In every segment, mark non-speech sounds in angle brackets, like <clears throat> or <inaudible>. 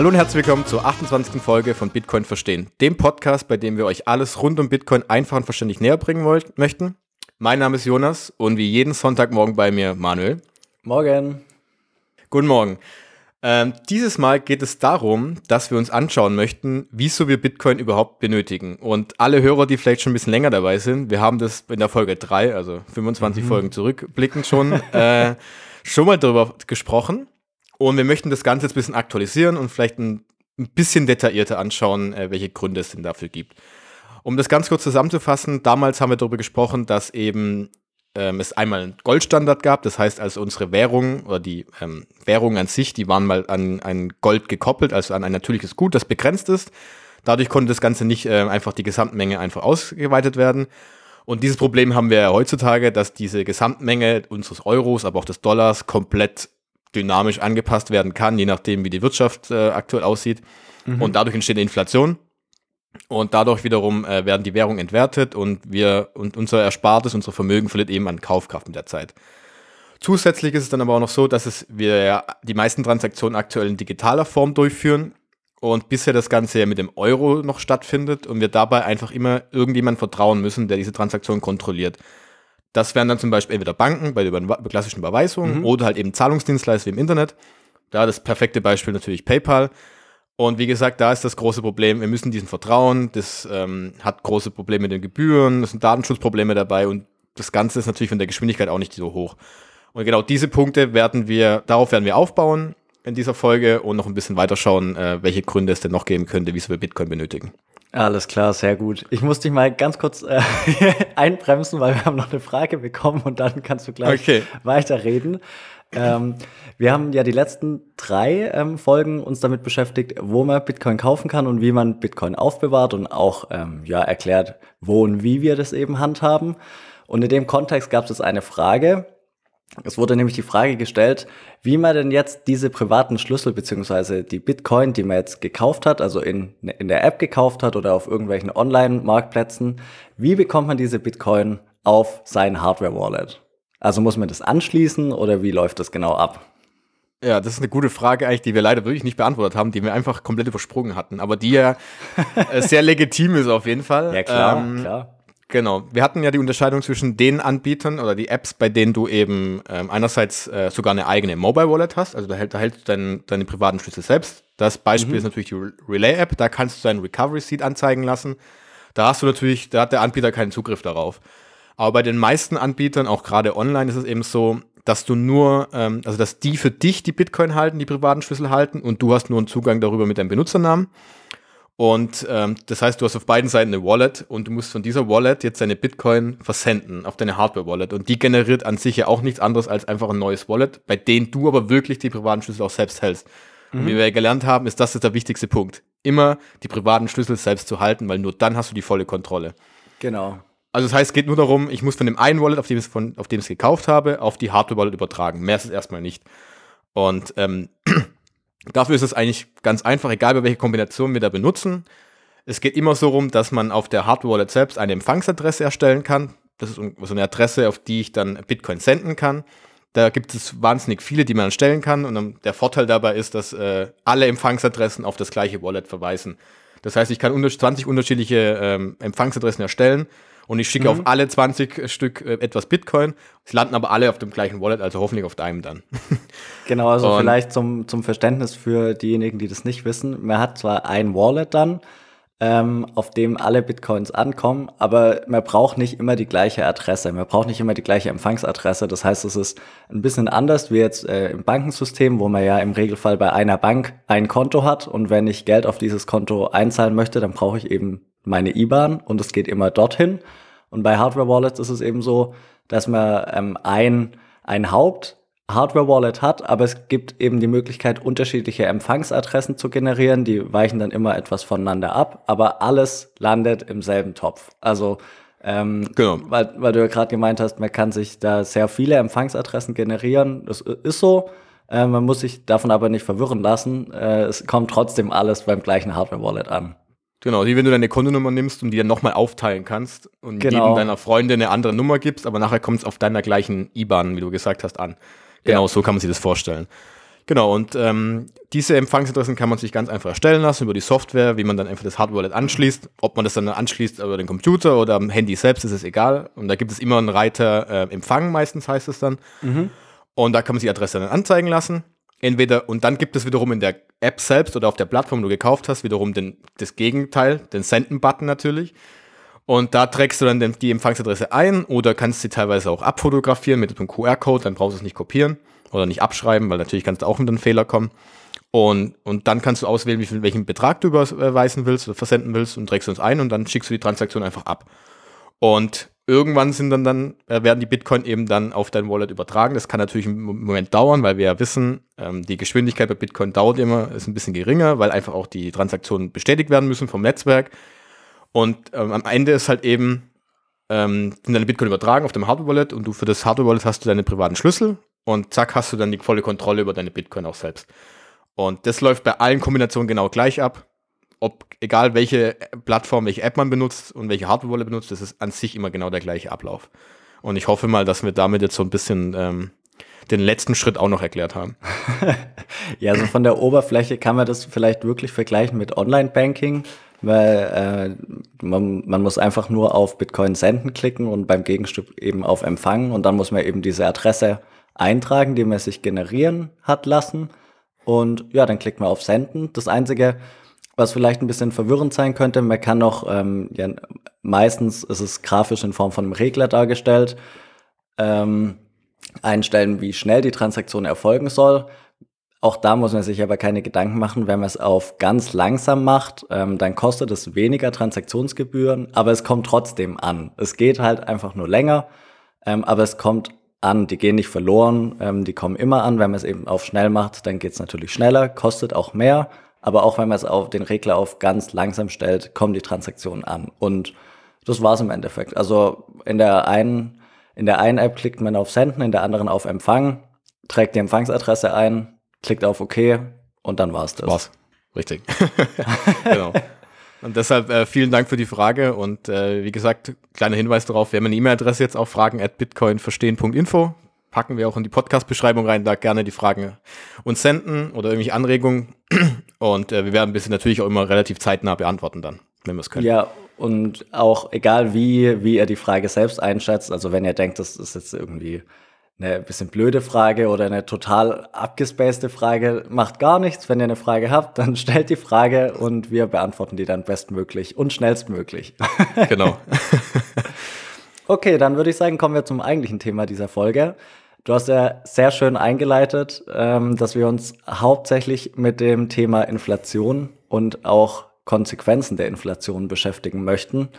Hallo und herzlich willkommen zur 28. Folge von Bitcoin Verstehen, dem Podcast, bei dem wir euch alles rund um Bitcoin einfach und verständlich näher bringen wollt, möchten. Mein Name ist Jonas und wie jeden Sonntagmorgen bei mir Manuel. Morgen. Guten Morgen. Ähm, dieses Mal geht es darum, dass wir uns anschauen möchten, wieso wir Bitcoin überhaupt benötigen. Und alle Hörer, die vielleicht schon ein bisschen länger dabei sind, wir haben das in der Folge 3, also 25 mhm. Folgen zurückblickend schon, <laughs> äh, schon mal darüber gesprochen. Und wir möchten das Ganze jetzt ein bisschen aktualisieren und vielleicht ein, ein bisschen detaillierter anschauen, äh, welche Gründe es denn dafür gibt. Um das ganz kurz zusammenzufassen, damals haben wir darüber gesprochen, dass eben ähm, es einmal einen Goldstandard gab. Das heißt, also unsere Währung oder die ähm, Währung an sich, die waren mal an ein Gold gekoppelt, also an ein natürliches Gut, das begrenzt ist. Dadurch konnte das Ganze nicht äh, einfach die Gesamtmenge einfach ausgeweitet werden. Und dieses Problem haben wir ja heutzutage, dass diese Gesamtmenge unseres Euros, aber auch des Dollars komplett dynamisch angepasst werden kann, je nachdem, wie die Wirtschaft äh, aktuell aussieht. Mhm. Und dadurch entsteht Inflation. Und dadurch wiederum äh, werden die Währungen entwertet und wir und unser Erspartes, unser Vermögen verliert eben an Kaufkraft mit der Zeit. Zusätzlich ist es dann aber auch noch so, dass es wir ja die meisten Transaktionen aktuell in digitaler Form durchführen und bisher das Ganze ja mit dem Euro noch stattfindet und wir dabei einfach immer irgendjemand vertrauen müssen, der diese Transaktion kontrolliert. Das wären dann zum Beispiel entweder Banken bei der klassischen Überweisung mhm. oder halt eben Zahlungsdienstleister wie im Internet. Da das perfekte Beispiel natürlich PayPal. Und wie gesagt, da ist das große Problem, wir müssen diesen vertrauen, das ähm, hat große Probleme mit den Gebühren, es sind Datenschutzprobleme dabei und das Ganze ist natürlich von der Geschwindigkeit auch nicht so hoch. Und genau diese Punkte werden wir, darauf werden wir aufbauen in dieser Folge und noch ein bisschen weiterschauen, äh, welche Gründe es denn noch geben könnte, wieso wir Bitcoin benötigen. Alles klar, sehr gut. Ich muss dich mal ganz kurz äh, <laughs> einbremsen, weil wir haben noch eine Frage bekommen und dann kannst du gleich okay. weiterreden. Ähm, wir haben ja die letzten drei ähm, Folgen uns damit beschäftigt, wo man Bitcoin kaufen kann und wie man Bitcoin aufbewahrt und auch ähm, ja erklärt, wo und wie wir das eben handhaben. Und in dem Kontext gab es eine Frage. Es wurde nämlich die Frage gestellt, wie man denn jetzt diese privaten Schlüssel beziehungsweise die Bitcoin, die man jetzt gekauft hat, also in, in der App gekauft hat oder auf irgendwelchen Online-Marktplätzen, wie bekommt man diese Bitcoin auf sein Hardware-Wallet? Also muss man das anschließen oder wie läuft das genau ab? Ja, das ist eine gute Frage eigentlich, die wir leider wirklich nicht beantwortet haben, die wir einfach komplett übersprungen hatten, aber die ja äh, sehr legitim ist auf jeden Fall. <laughs> Ja, klar, ähm, klar. Genau. Wir hatten ja die Unterscheidung zwischen den Anbietern oder die Apps, bei denen du eben ähm, einerseits äh, sogar eine eigene Mobile Wallet hast, also da, hält, da hältst du dein, deine privaten Schlüssel selbst. Das Beispiel mhm. ist natürlich die Relay-App, da kannst du deinen Recovery Seed anzeigen lassen. Da hast du natürlich, da hat der Anbieter keinen Zugriff darauf. Aber bei den meisten Anbietern, auch gerade online, ist es eben so, dass du nur, ähm, also dass die für dich die Bitcoin halten, die privaten Schlüssel halten und du hast nur einen Zugang darüber mit deinem Benutzernamen. Und ähm, das heißt, du hast auf beiden Seiten eine Wallet und du musst von dieser Wallet jetzt deine Bitcoin versenden auf deine Hardware-Wallet. Und die generiert an sich ja auch nichts anderes als einfach ein neues Wallet, bei dem du aber wirklich die privaten Schlüssel auch selbst hältst. Mhm. Und wie wir ja gelernt haben, ist das der wichtigste Punkt. Immer die privaten Schlüssel selbst zu halten, weil nur dann hast du die volle Kontrolle. Genau. Also das heißt, es geht nur darum, ich muss von dem einen Wallet, auf dem ich es, von, auf dem ich es gekauft habe, auf die Hardware-Wallet übertragen. Mehr ist es erstmal nicht. Und ähm, <clears throat> dafür ist es eigentlich ganz einfach, egal bei welcher Kombination wir da benutzen. Es geht immer so rum, dass man auf der Hardware-Wallet selbst eine Empfangsadresse erstellen kann. Das ist so eine Adresse, auf die ich dann Bitcoin senden kann. Da gibt es wahnsinnig viele, die man erstellen kann. Und der Vorteil dabei ist, dass äh, alle Empfangsadressen auf das gleiche Wallet verweisen. Das heißt, ich kann 20 unterschiedliche ähm, Empfangsadressen erstellen und ich schicke mhm. auf alle 20 Stück äh, etwas Bitcoin. Sie landen aber alle auf dem gleichen Wallet, also hoffentlich auf deinem dann. <laughs> genau, also und vielleicht zum, zum Verständnis für diejenigen, die das nicht wissen. Man hat zwar ein Wallet dann, ähm, auf dem alle Bitcoins ankommen, aber man braucht nicht immer die gleiche Adresse. Man braucht nicht immer die gleiche Empfangsadresse. Das heißt, es ist ein bisschen anders wie jetzt äh, im Bankensystem, wo man ja im Regelfall bei einer Bank ein Konto hat und wenn ich Geld auf dieses Konto einzahlen möchte, dann brauche ich eben meine IBAN und es geht immer dorthin. Und bei Hardware Wallets ist es eben so, dass man ähm, ein, ein Haupt Hardware Wallet hat, aber es gibt eben die Möglichkeit, unterschiedliche Empfangsadressen zu generieren. Die weichen dann immer etwas voneinander ab, aber alles landet im selben Topf. Also ähm, genau. weil, weil du ja gerade gemeint hast, man kann sich da sehr viele Empfangsadressen generieren. Das ist so. Äh, man muss sich davon aber nicht verwirren lassen. Äh, es kommt trotzdem alles beim gleichen Hardware Wallet an. Genau, wie wenn du deine Kontonummer nimmst und die dann nochmal aufteilen kannst und genau. jedem deiner Freunde eine andere Nummer gibst, aber nachher kommt es auf deiner gleichen IBAN, wie du gesagt hast, an. Genau, ja. so kann man sich das vorstellen. Genau, und ähm, diese Empfangsadressen kann man sich ganz einfach erstellen lassen über die Software, wie man dann einfach das Hardware anschließt. Ob man das dann anschließt über den Computer oder am Handy selbst, ist es egal. Und da gibt es immer einen Reiter äh, Empfang, meistens heißt es dann. Mhm. Und da kann man sich die Adresse dann anzeigen lassen. Entweder, und dann gibt es wiederum in der App selbst oder auf der Plattform, die du gekauft hast, wiederum den, das Gegenteil, den Senden-Button natürlich. Und da trägst du dann die Empfangsadresse ein oder kannst sie teilweise auch abfotografieren mit einem QR-Code, dann brauchst du es nicht kopieren oder nicht abschreiben, weil natürlich kannst du auch mit einem Fehler kommen. Und, und dann kannst du auswählen, wie viel, welchen Betrag du überweisen willst oder versenden willst und trägst uns ein und dann schickst du die Transaktion einfach ab. Und irgendwann sind dann, dann äh, werden die Bitcoin eben dann auf dein Wallet übertragen. Das kann natürlich einen Moment dauern, weil wir ja wissen, ähm, die Geschwindigkeit bei Bitcoin dauert immer, ist ein bisschen geringer, weil einfach auch die Transaktionen bestätigt werden müssen vom Netzwerk. Und ähm, am Ende ist halt eben, ähm, sind deine Bitcoin übertragen auf dem Hardware-Wallet und du für das Hardware-Wallet hast du deine privaten Schlüssel und zack, hast du dann die volle Kontrolle über deine Bitcoin auch selbst. Und das läuft bei allen Kombinationen genau gleich ab. Ob, egal welche Plattform, welche App man benutzt und welche Hardware-Wallet benutzt, das ist an sich immer genau der gleiche Ablauf. Und ich hoffe mal, dass wir damit jetzt so ein bisschen ähm, den letzten Schritt auch noch erklärt haben. <laughs> ja, also von der Oberfläche kann man das vielleicht wirklich vergleichen mit Online-Banking, weil äh, man, man muss einfach nur auf Bitcoin senden klicken und beim Gegenstück eben auf Empfangen und dann muss man eben diese Adresse eintragen, die man sich generieren hat lassen. Und ja, dann klickt man auf Senden. Das Einzige, was vielleicht ein bisschen verwirrend sein könnte, man kann noch, ähm, ja, meistens ist es grafisch in Form von einem Regler dargestellt, ähm, einstellen, wie schnell die Transaktion erfolgen soll. Auch da muss man sich aber keine Gedanken machen, wenn man es auf ganz langsam macht, ähm, dann kostet es weniger Transaktionsgebühren, aber es kommt trotzdem an. Es geht halt einfach nur länger, ähm, aber es kommt an, die gehen nicht verloren, ähm, die kommen immer an. Wenn man es eben auf schnell macht, dann geht es natürlich schneller, kostet auch mehr. Aber auch wenn man es auf den Regler auf ganz langsam stellt, kommen die Transaktionen an. Und das war's im Endeffekt. Also in der einen, in der einen App klickt man auf Senden, in der anderen auf Empfang, trägt die Empfangsadresse ein, klickt auf OK und dann war's das. War's. Richtig. <laughs> genau. Und deshalb äh, vielen Dank für die Frage und äh, wie gesagt, kleiner Hinweis darauf, wir haben eine E-Mail-Adresse jetzt auch fragen at bitcoinverstehen.info. Packen wir auch in die Podcast-Beschreibung rein, da gerne die Fragen uns senden oder irgendwelche Anregungen. <clears throat> Und äh, wir werden ein bisschen natürlich auch immer relativ zeitnah beantworten dann, wenn wir es können. Ja, und auch egal wie, wie ihr die Frage selbst einschätzt, also wenn ihr denkt, das ist jetzt irgendwie eine bisschen blöde Frage oder eine total abgespacede Frage, macht gar nichts. Wenn ihr eine Frage habt, dann <laughs> stellt die Frage und wir beantworten die dann bestmöglich und schnellstmöglich. Genau. <laughs> <laughs> okay, dann würde ich sagen, kommen wir zum eigentlichen Thema dieser Folge. Du hast ja sehr schön eingeleitet, ähm, dass wir uns hauptsächlich mit dem Thema Inflation und auch Konsequenzen der Inflation beschäftigen möchten.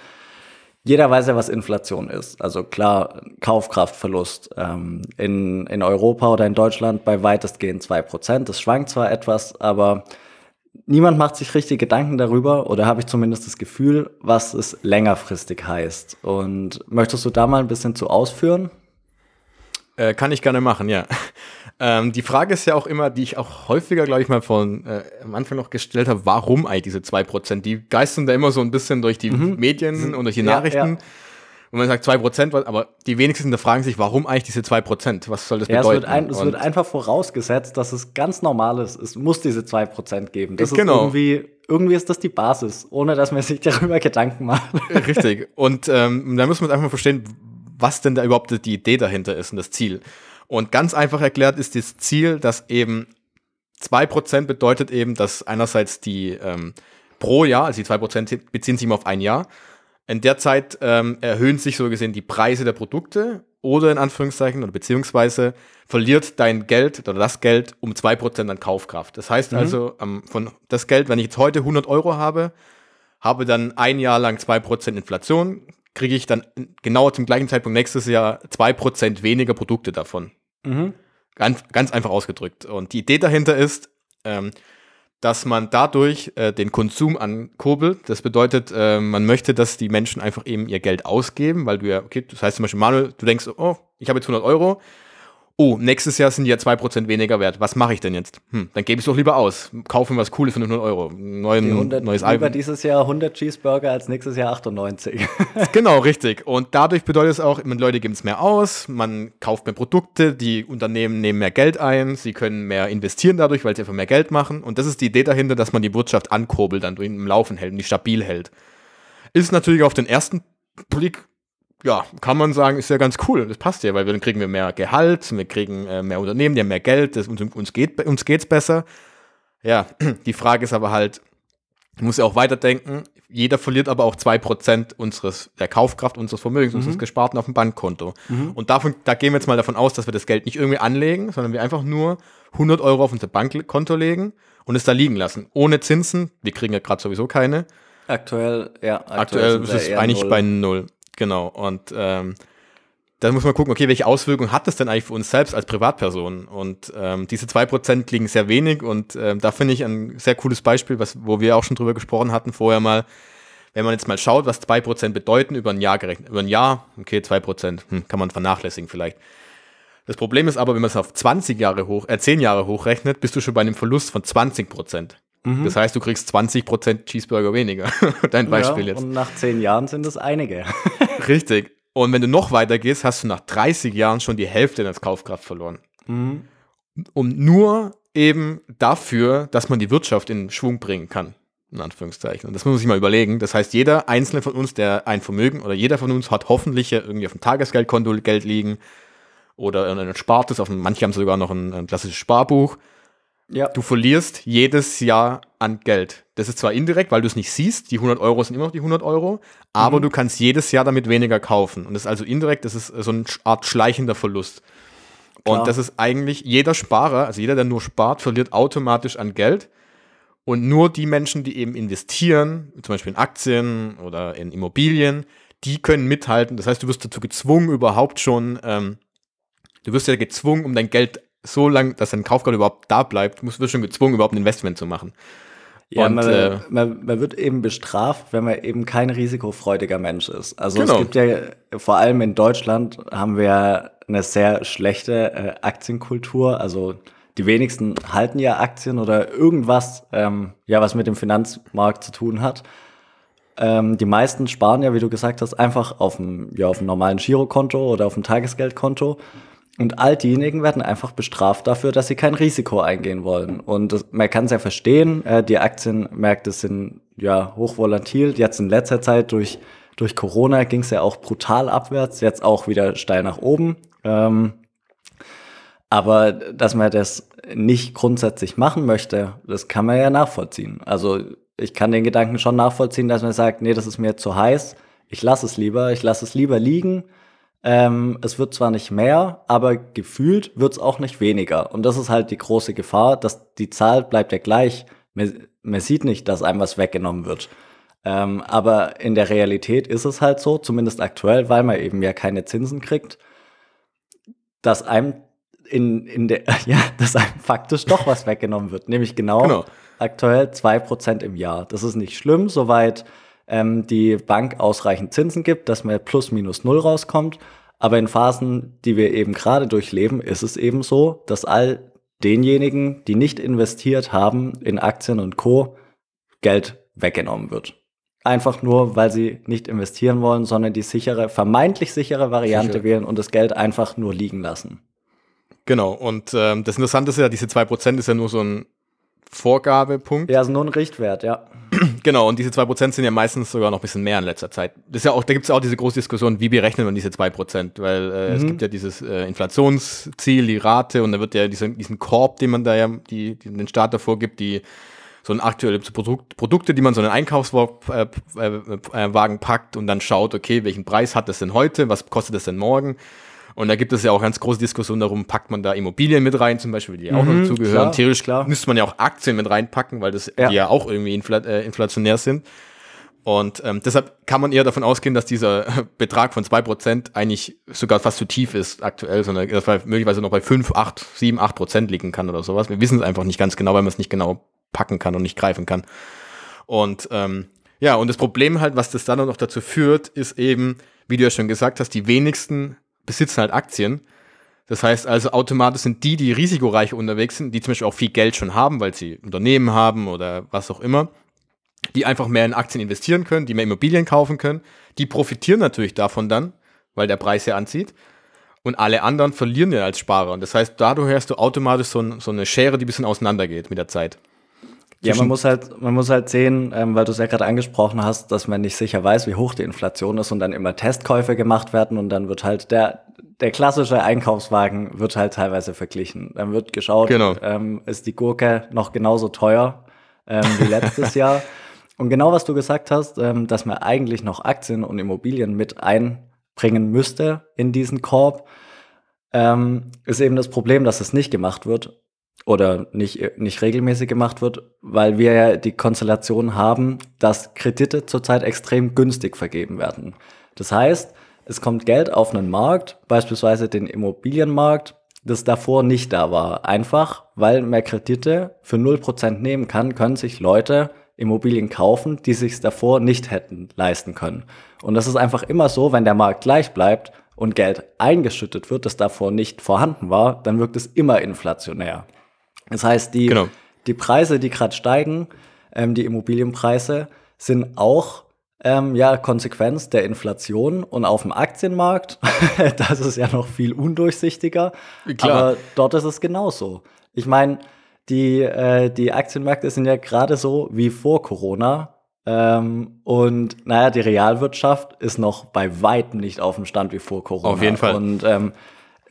Jeder weiß ja, was Inflation ist. Also klar, Kaufkraftverlust ähm, in, in Europa oder in Deutschland bei weitestgehend zwei Prozent. Das schwankt zwar etwas, aber niemand macht sich richtig Gedanken darüber, oder habe ich zumindest das Gefühl, was es längerfristig heißt. Und möchtest du da mal ein bisschen zu ausführen? Äh, kann ich gerne machen, ja. <laughs> Ähm, die Frage ist ja auch immer, die ich auch häufiger, glaube ich, mal von äh, am Anfang noch gestellt habe, warum eigentlich diese 2%? Die geistern da immer so ein bisschen durch die mhm. Medien und durch die Nachrichten. Ja, Und man sagt 2%, aber die wenigsten fragen sich, warum eigentlich diese 2%? Was soll das ja, bedeuten? Es, wird, ein, es wird, einfach vorausgesetzt, dass es ganz normal ist. Es muss diese 2% geben. Das genau. ist irgendwie, irgendwie ist das die Basis, ohne dass man sich <laughs> darüber Gedanken macht. Richtig. Und ähm, da muss man einfach mal verstehen, was denn da überhaupt die Idee dahinter ist und das Ziel. Und ganz einfach erklärt ist das Ziel, dass eben 2% bedeutet eben, dass einerseits die ähm, pro Jahr, also die 2% beziehen sich immer auf ein Jahr, in der Zeit ähm, erhöhen sich so gesehen die Preise der Produkte oder in Anführungszeichen oder beziehungsweise verliert dein Geld oder das Geld um 2% an Kaufkraft. Das heißt mhm. also, ähm, von das Geld, wenn ich jetzt heute 100 Euro habe, habe dann ein Jahr lang 2% Inflation, kriege ich dann genau zum gleichen Zeitpunkt nächstes Jahr 2% weniger Produkte davon. Mhm. Ganz, ganz einfach ausgedrückt. Und die Idee dahinter ist, ähm, dass man dadurch äh, den Konsum ankurbelt. Das bedeutet, äh, man möchte, dass die Menschen einfach eben ihr Geld ausgeben, weil du ja, okay, das heißt zum Beispiel, Manuel, du denkst, oh, ich habe jetzt 100 Euro oh, nächstes Jahr sind die ja 2% weniger wert. Was mache ich denn jetzt? Hm, dann gebe ich es doch lieber aus. Kaufe mir was Cooles für 100 Euro. Neuen, 100, neues Album. Lieber dieses Jahr 100 Cheeseburger als nächstes Jahr 98. <laughs> genau, richtig. Und dadurch bedeutet es auch, Leute geben es mehr aus, man kauft mehr Produkte, die Unternehmen nehmen mehr Geld ein, sie können mehr investieren dadurch, weil sie einfach mehr Geld machen. Und das ist die Idee dahinter, dass man die Wirtschaft ankurbelt, dann im Laufen hält und die stabil hält. Ist natürlich auf den ersten Blick ja, kann man sagen, ist ja ganz cool. Das passt ja, weil dann kriegen wir mehr Gehalt, wir kriegen äh, mehr Unternehmen, die haben mehr Geld, das, uns, uns, geht, uns geht's besser. Ja, <clears throat> die Frage ist aber halt, ich muss ja auch weiterdenken, jeder verliert aber auch 2% unseres, der Kaufkraft unseres Vermögens, mhm. unseres Gesparten auf dem Bankkonto. Mhm. Und davon, da gehen wir jetzt mal davon aus, dass wir das Geld nicht irgendwie anlegen, sondern wir einfach nur 100 Euro auf unser Bankkonto legen und es da liegen lassen. Ohne Zinsen, wir kriegen ja gerade sowieso keine. Aktuell, ja. Aktuell, aktuell ist es eigentlich null. bei null. Genau. Und ähm, da muss man gucken, okay, welche Auswirkungen hat das denn eigentlich für uns selbst als Privatperson? Und ähm, diese 2% liegen sehr wenig und ähm, da finde ich ein sehr cooles Beispiel, was, wo wir auch schon drüber gesprochen hatten vorher mal. Wenn man jetzt mal schaut, was 2% bedeuten über ein Jahr gerechnet. Über ein Jahr, okay, 2%, hm, kann man vernachlässigen vielleicht. Das Problem ist aber, wenn man es auf 20 Jahre hoch, äh, 10 Jahre hochrechnet, bist du schon bei einem Verlust von 20 Mhm. Das heißt, du kriegst 20% Cheeseburger weniger. <laughs> Dein Beispiel ja, jetzt. Und nach 10 Jahren sind es einige. <laughs> Richtig. Und wenn du noch weiter gehst, hast du nach 30 Jahren schon die Hälfte deines Kaufkraft verloren. Mhm. Um nur eben dafür, dass man die Wirtschaft in Schwung bringen kann. In Anführungszeichen. Und das muss man sich mal überlegen. Das heißt, jeder einzelne von uns, der ein Vermögen oder jeder von uns hat hoffentlich irgendwie auf dem Tagesgeldkonto Geld liegen oder in ein Spartes, auf dem, manche haben sogar noch ein, ein klassisches Sparbuch. Ja. Du verlierst jedes Jahr an Geld. Das ist zwar indirekt, weil du es nicht siehst, die 100 Euro sind immer noch die 100 Euro, aber mhm. du kannst jedes Jahr damit weniger kaufen. Und das ist also indirekt, das ist so eine Art schleichender Verlust. Klar. Und das ist eigentlich, jeder Sparer, also jeder, der nur spart, verliert automatisch an Geld. Und nur die Menschen, die eben investieren, zum Beispiel in Aktien oder in Immobilien, die können mithalten. Das heißt, du wirst dazu gezwungen, überhaupt schon, ähm, du wirst ja gezwungen, um dein Geld so lange, dass dein Kaufgrad überhaupt da bleibt, musst du schon gezwungen, überhaupt ein Investment zu machen. Ja, und, man, äh, man, man, wird eben bestraft, wenn man eben kein risikofreudiger Mensch ist. Also genau. es gibt ja, vor allem in Deutschland haben wir eine sehr schlechte äh, Aktienkultur. Also die wenigsten halten ja Aktien oder irgendwas, ähm, ja, was mit dem Finanzmarkt zu tun hat. Ähm, die meisten sparen ja, wie du gesagt hast, einfach auf dem, ja, auf dem normalen Girokonto oder auf dem Tagesgeldkonto. Und all diejenigen werden einfach bestraft dafür, dass sie kein Risiko eingehen wollen. Und das, man kann es ja verstehen, äh, die Aktienmärkte sind ja hochvolatil. Jetzt in letzter Zeit durch, durch Corona ging es ja auch brutal abwärts, jetzt auch wieder steil nach oben. Ähm, aber dass man das nicht grundsätzlich machen möchte, das kann man ja nachvollziehen. Also ich kann den Gedanken schon nachvollziehen, dass man sagt, nee, das ist mir zu heiß, ich lasse es lieber, ich lasse es lieber liegen ähm, es wird zwar nicht mehr, aber gefühlt wird es auch nicht weniger. Und das ist halt die große Gefahr, dass die Zahl bleibt ja gleich. Man, man sieht nicht, dass einem was weggenommen wird. Ähm, aber in der Realität ist es halt so, zumindest aktuell, weil man eben ja keine Zinsen kriegt, dass einem in, in der, <laughs> ja, dass einem faktisch doch was weggenommen wird. Nämlich genau, genau. aktuell zwei Prozent im Jahr. Das ist nicht schlimm, soweit ähm, die Bank ausreichend Zinsen gibt, dass man plus minus null rauskommt. Aber in Phasen, die wir eben gerade durchleben, ist es eben so, dass all denjenigen, die nicht investiert haben in Aktien und Co., Geld weggenommen wird. Einfach nur, weil sie nicht investieren wollen, sondern die sichere, vermeintlich sichere Variante Sicher. wählen und das Geld einfach nur liegen lassen. Genau, und ähm, das Interessante ist ja, diese 2% ist ja nur so ein Vorgabepunkt. Ja, also nur ein Richtwert, ja. <clears throat> Genau, und diese 2% sind ja meistens sogar noch ein bisschen mehr in letzter Zeit. Das ist ja auch, da gibt es ja auch diese große Diskussion, wie berechnet man diese 2%, weil äh, mhm. es gibt ja dieses äh, Inflationsziel, die Rate, und da wird ja dieser, diesen Korb, den man da ja, die, die den Staat davor gibt, die so ein aktuelles Produkt, Produkte, die man so in einen Einkaufswagen äh, äh, äh packt und dann schaut, okay, welchen Preis hat das denn heute, was kostet das denn morgen? Und da gibt es ja auch ganz große Diskussionen darum, packt man da Immobilien mit rein, zum Beispiel, die auch mhm, noch dazugehören. Theoretisch klar. müsste man ja auch Aktien mit reinpacken, weil das ja. die ja auch irgendwie infl äh, inflationär sind. Und ähm, deshalb kann man eher davon ausgehen, dass dieser <laughs> Betrag von 2% eigentlich sogar fast zu tief ist aktuell, sondern dass er möglicherweise noch bei 5, 8, 7, 8% liegen kann oder sowas. Wir wissen es einfach nicht ganz genau, weil man es nicht genau packen kann und nicht greifen kann. Und ähm, ja, und das Problem halt, was das dann noch dazu führt, ist eben, wie du ja schon gesagt hast, die wenigsten besitzen halt Aktien. Das heißt also, automatisch sind die, die risikoreich unterwegs sind, die zum Beispiel auch viel Geld schon haben, weil sie Unternehmen haben oder was auch immer, die einfach mehr in Aktien investieren können, die mehr Immobilien kaufen können, die profitieren natürlich davon dann, weil der Preis ja anzieht. Und alle anderen verlieren ja als Sparer. Und das heißt, dadurch hast du automatisch so, so eine Schere, die ein bisschen auseinandergeht mit der Zeit. Ja, man muss halt, man muss halt sehen, ähm, weil du es ja gerade angesprochen hast, dass man nicht sicher weiß, wie hoch die Inflation ist und dann immer Testkäufe gemacht werden und dann wird halt der, der klassische Einkaufswagen wird halt teilweise verglichen. Dann wird geschaut, genau. ähm, ist die Gurke noch genauso teuer ähm, wie letztes Jahr. <laughs> Und genau was du gesagt hast, ähm, dass man eigentlich noch Aktien und Immobilien mit einbringen müsste in diesen Korb, ähm, ist eben das Problem, dass es nicht gemacht wird oder nicht, nicht regelmäßig gemacht wird, weil wir ja die Konstellation haben, dass Kredite zurzeit extrem günstig vergeben werden. Das heißt, es kommt Geld auf einen Markt, beispielsweise den Immobilienmarkt, das davor nicht da war. Einfach, weil mehr Kredite für 0% nehmen kann, können sich Leute Immobilien kaufen, die sich davor nicht hätten leisten können. Und das ist einfach immer so, wenn der Markt gleich bleibt und Geld eingeschüttet wird, das davor nicht vorhanden war, dann wirkt es immer inflationär. Das heißt, die, genau. die Preise, die gerade steigen, ähm, die Immobilienpreise, sind auch ähm, ja, Konsequenz der Inflation und auf dem Aktienmarkt, <laughs> das ist ja noch viel undurchsichtiger. Klar. Aber dort ist es genauso. Ich meine, die, äh, die Aktienmärkte sind ja gerade so wie vor Corona. Ähm, und naja, die Realwirtschaft ist noch bei weitem nicht auf dem Stand wie vor Corona. Auf jeden Fall. Und ähm,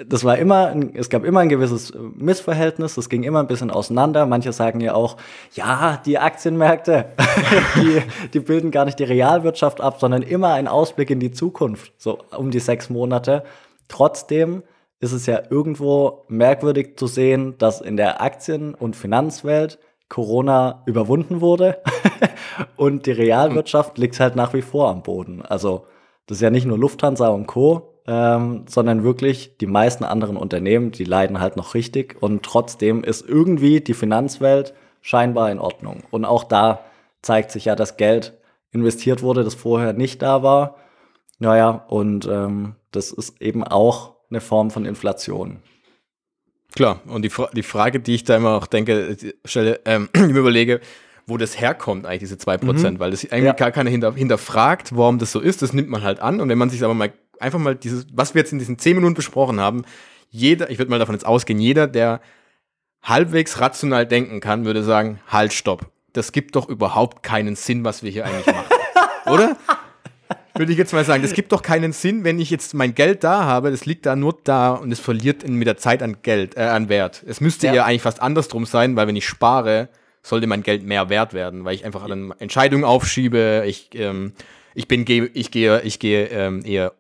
das war immer, es gab immer ein gewisses Missverhältnis, das ging immer ein bisschen auseinander. Manche sagen ja auch, ja, die Aktienmärkte, <laughs> die, die bilden gar nicht die Realwirtschaft ab, sondern immer ein Ausblick in die Zukunft, so um die sechs Monate. Trotzdem ist es ja irgendwo merkwürdig zu sehen, dass in der Aktien- und Finanzwelt Corona überwunden wurde <laughs> und die Realwirtschaft liegt halt nach wie vor am Boden. Also das ist ja nicht nur Lufthansa und Co., ähm, sondern wirklich die meisten anderen Unternehmen, die leiden halt noch richtig und trotzdem ist irgendwie die Finanzwelt scheinbar in Ordnung. Und auch da zeigt sich ja, dass Geld investiert wurde, das vorher nicht da war. Naja, und ähm, das ist eben auch eine Form von Inflation. Klar, und die, Fra die Frage, die ich da immer auch denke, stelle, ähm, <clears throat> überlege, wo das herkommt, eigentlich diese 2%, mhm. weil das eigentlich ja. gar keiner hinter, hinterfragt, warum das so ist, das nimmt man halt an. Und wenn man sich aber mal einfach mal dieses, was wir jetzt in diesen zehn Minuten besprochen haben, jeder, ich würde mal davon jetzt ausgehen, jeder, der halbwegs rational denken kann, würde sagen, halt, stopp. Das gibt doch überhaupt keinen Sinn, was wir hier eigentlich machen. <laughs> Oder? Würde ich jetzt mal sagen, das gibt doch keinen Sinn, wenn ich jetzt mein Geld da habe, das liegt da nur da und es verliert mit der Zeit an Geld, äh, an Wert. Es müsste ja. ja eigentlich fast andersrum sein, weil wenn ich spare, sollte mein Geld mehr wert werden, weil ich einfach dann Entscheidungen aufschiebe, ich, ähm, ich bin, ich gehe, ich gehe ähm, eher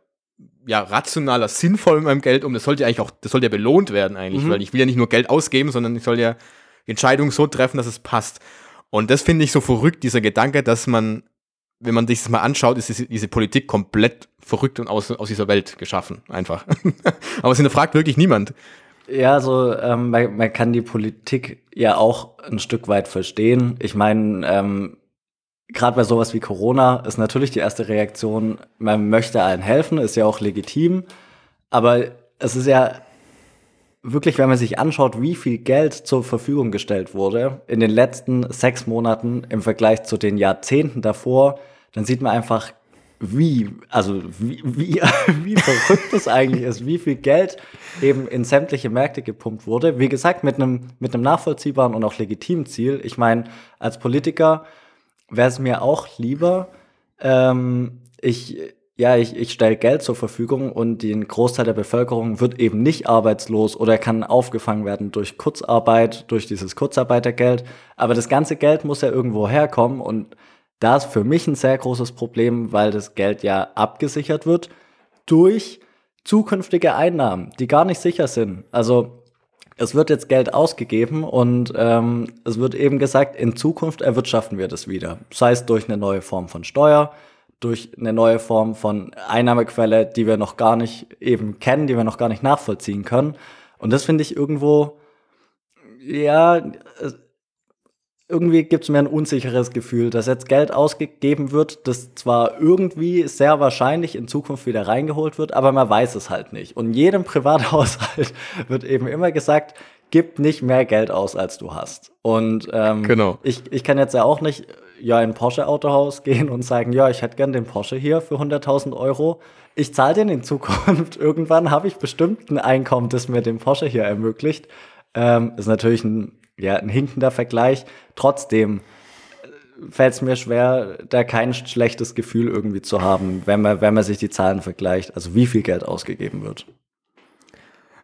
ja, rationaler, sinnvoll mit meinem Geld um. Das sollte ja eigentlich auch, das sollte ja belohnt werden eigentlich, mhm. weil ich will ja nicht nur Geld ausgeben, sondern ich soll ja Entscheidungen so treffen, dass es passt. Und das finde ich so verrückt, dieser Gedanke, dass man, wenn man sich das mal anschaut, ist diese, diese Politik komplett verrückt und aus, aus dieser Welt geschaffen, einfach. <laughs> Aber es hinterfragt wirklich niemand. Ja, also ähm, man, man kann die Politik ja auch ein Stück weit verstehen. Ich meine, ähm, gerade bei sowas wie Corona ist natürlich die erste Reaktion, man möchte allen helfen, ist ja auch legitim. Aber es ist ja wirklich, wenn man sich anschaut, wie viel Geld zur Verfügung gestellt wurde in den letzten sechs Monaten im Vergleich zu den Jahrzehnten davor, dann sieht man einfach, wie, also wie, wie, <laughs> wie verrückt es eigentlich ist, wie viel Geld eben in sämtliche Märkte gepumpt wurde. Wie gesagt, mit einem, mit einem nachvollziehbaren und auch legitimen Ziel. Ich meine, als Politiker wäre es mir auch lieber, ähm, ich, ja, ich, ich stelle Geld zur Verfügung und den Großteil der Bevölkerung wird eben nicht arbeitslos oder kann aufgefangen werden durch Kurzarbeit, durch dieses Kurzarbeitergeld. Aber das ganze Geld muss ja irgendwo herkommen und da ist für mich ein sehr großes Problem, weil das Geld ja abgesichert wird durch zukünftige Einnahmen, die gar nicht sicher sind. Also es wird jetzt Geld ausgegeben und ähm, es wird eben gesagt, in Zukunft erwirtschaften wir das wieder. Sei es durch eine neue Form von Steuer, durch eine neue Form von Einnahmequelle, die wir noch gar nicht eben kennen, die wir noch gar nicht nachvollziehen können. Und das finde ich irgendwo, ja, irgendwie gibt es mir ein unsicheres Gefühl, dass jetzt Geld ausgegeben wird, das zwar irgendwie sehr wahrscheinlich in Zukunft wieder reingeholt wird, aber man weiß es halt nicht. Und jedem <laughs> Privathaushalt wird eben immer gesagt, gib nicht mehr Geld aus, als du hast. Und ähm, genau. ich, ich kann jetzt ja auch nicht ja in ein Porsche-Autohaus gehen und sagen, ja, ich hätte gern den Porsche hier für 100.000 Euro. Ich zahle den in Zukunft. <laughs> Irgendwann habe ich bestimmt ein Einkommen, das mir den Porsche hier ermöglicht. Ähm, ist natürlich ein ja, ein hinkender Vergleich. Trotzdem äh, fällt es mir schwer, da kein schlechtes Gefühl irgendwie zu haben, wenn man, wenn man sich die Zahlen vergleicht, also wie viel Geld ausgegeben wird.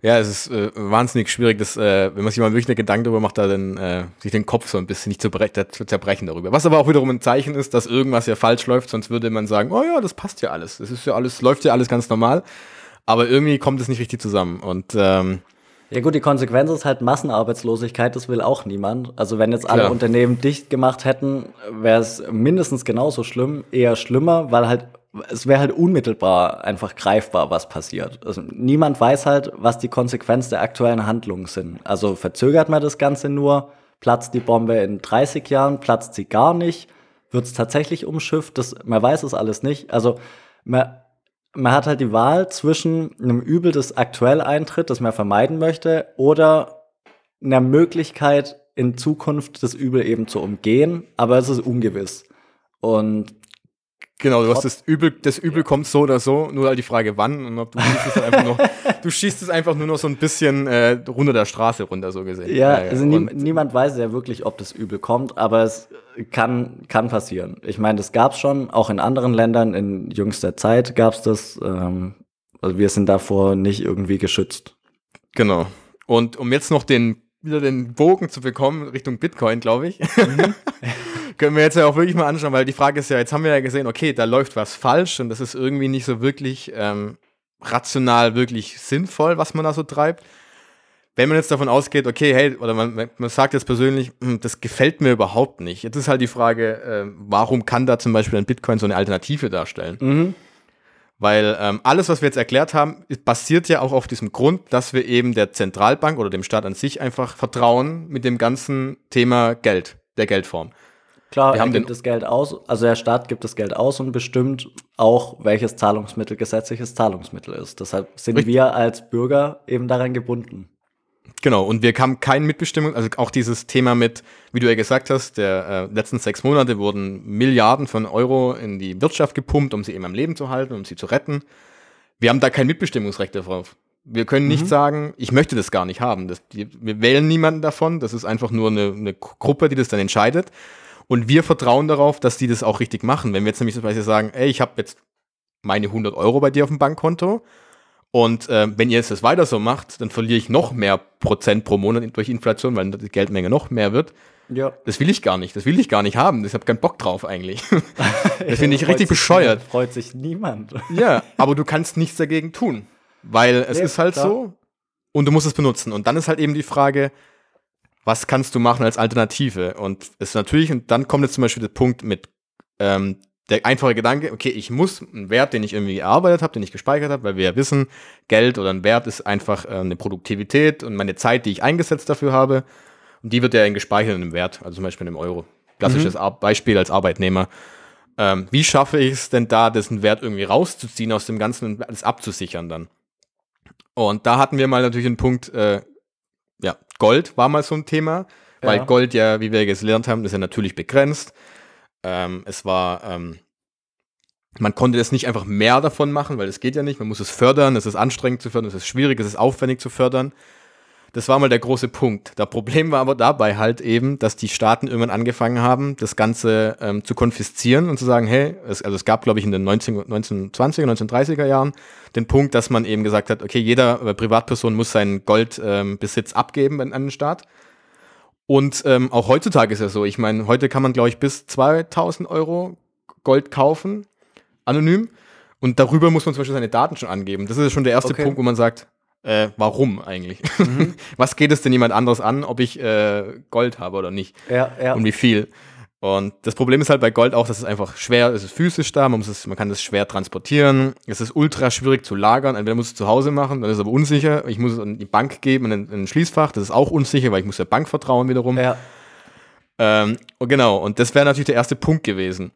Ja, es ist äh, wahnsinnig schwierig, dass, äh, wenn man sich mal wirklich einen Gedanken darüber macht, da dann äh, sich den Kopf so ein bisschen nicht zu, zu zerbrechen darüber. Was aber auch wiederum ein Zeichen ist, dass irgendwas ja falsch läuft, sonst würde man sagen, oh ja, das passt ja alles. Das ist ja alles, läuft ja alles ganz normal. Aber irgendwie kommt es nicht richtig zusammen. Und ähm, ja gut, die Konsequenz ist halt Massenarbeitslosigkeit, das will auch niemand. Also wenn jetzt alle Klar. Unternehmen dicht gemacht hätten, wäre es mindestens genauso schlimm, eher schlimmer, weil halt es wäre halt unmittelbar einfach greifbar, was passiert. Also niemand weiß halt, was die Konsequenz der aktuellen Handlungen sind. Also verzögert man das Ganze nur, platzt die Bombe in 30 Jahren, platzt sie gar nicht, wird es tatsächlich umschifft, das, man weiß es alles nicht. Also man, man hat halt die Wahl zwischen einem Übel, das aktuell eintritt, das man vermeiden möchte, oder einer Möglichkeit, in Zukunft das Übel eben zu umgehen, aber es ist ungewiss. Und Genau, du hast das Übel, das Übel kommt so oder so, nur halt die Frage wann und ob du schießt es einfach noch, <laughs> du schießt es einfach nur noch so ein bisschen äh, runter der Straße runter, so gesehen. Ja, ja also nie, niemand weiß ja wirklich, ob das Übel kommt, aber es kann, kann passieren. Ich meine, das gab es schon, auch in anderen Ländern in jüngster Zeit gab es das. Ähm, also wir sind davor nicht irgendwie geschützt. Genau. Und um jetzt noch den wieder den Bogen zu bekommen Richtung Bitcoin, glaube ich. Mhm. <laughs> Können wir jetzt ja auch wirklich mal anschauen, weil die Frage ist ja, jetzt haben wir ja gesehen, okay, da läuft was falsch und das ist irgendwie nicht so wirklich ähm, rational, wirklich sinnvoll, was man da so treibt. Wenn man jetzt davon ausgeht, okay, hey, oder man, man sagt jetzt persönlich, hm, das gefällt mir überhaupt nicht. Jetzt ist halt die Frage, äh, warum kann da zum Beispiel ein Bitcoin so eine Alternative darstellen? Mhm. Weil ähm, alles, was wir jetzt erklärt haben, basiert ja auch auf diesem Grund, dass wir eben der Zentralbank oder dem Staat an sich einfach vertrauen mit dem ganzen Thema Geld, der Geldform. Klar, wir er gibt das Geld aus, also der Staat gibt das Geld aus und bestimmt auch, welches Zahlungsmittel gesetzliches Zahlungsmittel ist. Deshalb sind Richtig. wir als Bürger eben daran gebunden. Genau, und wir haben keine Mitbestimmung, also auch dieses Thema mit, wie du ja gesagt hast, der äh, letzten sechs Monate wurden Milliarden von Euro in die Wirtschaft gepumpt, um sie eben am Leben zu halten, um sie zu retten. Wir haben da kein Mitbestimmungsrecht darauf. Wir können nicht mhm. sagen, ich möchte das gar nicht haben. Das, die, wir wählen niemanden davon. Das ist einfach nur eine, eine Gruppe, die das dann entscheidet. Und wir vertrauen darauf, dass die das auch richtig machen. Wenn wir jetzt nämlich zum Beispiel sagen, ey, ich habe jetzt meine 100 Euro bei dir auf dem Bankkonto und äh, wenn ihr jetzt das weiter so macht, dann verliere ich noch mehr Prozent pro Monat durch Inflation, weil die Geldmenge noch mehr wird. Ja. Das will ich gar nicht. Das will ich gar nicht haben. Ich habe keinen Bock drauf eigentlich. <laughs> das finde ich richtig bescheuert. Niemand, freut sich niemand. <laughs> ja, aber du kannst nichts dagegen tun, weil es ja, ist halt klar. so und du musst es benutzen. Und dann ist halt eben die Frage, was kannst du machen als Alternative? Und es ist natürlich, und dann kommt jetzt zum Beispiel der Punkt mit ähm, der einfache Gedanke, okay, ich muss einen Wert, den ich irgendwie erarbeitet habe, den ich gespeichert habe, weil wir ja wissen, Geld oder ein Wert ist einfach äh, eine Produktivität und meine Zeit, die ich eingesetzt dafür habe, und die wird ja in gespeichertem Wert, also zum Beispiel in einem Euro. Klassisches mhm. Beispiel als Arbeitnehmer. Ähm, wie schaffe ich es denn da, dessen Wert irgendwie rauszuziehen aus dem Ganzen und alles abzusichern dann? Und da hatten wir mal natürlich einen Punkt, äh, ja, Gold war mal so ein Thema, ja. weil Gold ja, wie wir gelernt haben, ist ja natürlich begrenzt. Ähm, es war, ähm, man konnte das nicht einfach mehr davon machen, weil es geht ja nicht. Man muss es fördern, es ist anstrengend zu fördern, es ist schwierig, es ist aufwendig zu fördern. Das war mal der große Punkt. Das Problem war aber dabei halt eben, dass die Staaten irgendwann angefangen haben, das Ganze ähm, zu konfiszieren und zu sagen, hey, es, also es gab, glaube ich, in den 19, 1920er, 1930er Jahren den Punkt, dass man eben gesagt hat, okay, jeder äh, Privatperson muss seinen Goldbesitz ähm, abgeben an den Staat. Und ähm, auch heutzutage ist ja so. Ich meine, heute kann man, glaube ich, bis 2000 Euro Gold kaufen, anonym. Und darüber muss man zum Beispiel seine Daten schon angeben. Das ist schon der erste okay. Punkt, wo man sagt, äh, warum eigentlich? Mhm. <laughs> Was geht es denn jemand anderes an, ob ich äh, Gold habe oder nicht? Ja, ja. Und wie viel? Und das Problem ist halt bei Gold auch, dass es einfach schwer ist, es ist physisch da, man, muss es, man kann es schwer transportieren, es ist ultra schwierig zu lagern, entweder muss es zu Hause machen, dann ist es aber unsicher, ich muss es an die Bank geben, in ein, Schließfach, das ist auch unsicher, weil ich muss der Bank vertrauen wiederum. Ja. Ähm, und genau, und das wäre natürlich der erste Punkt gewesen.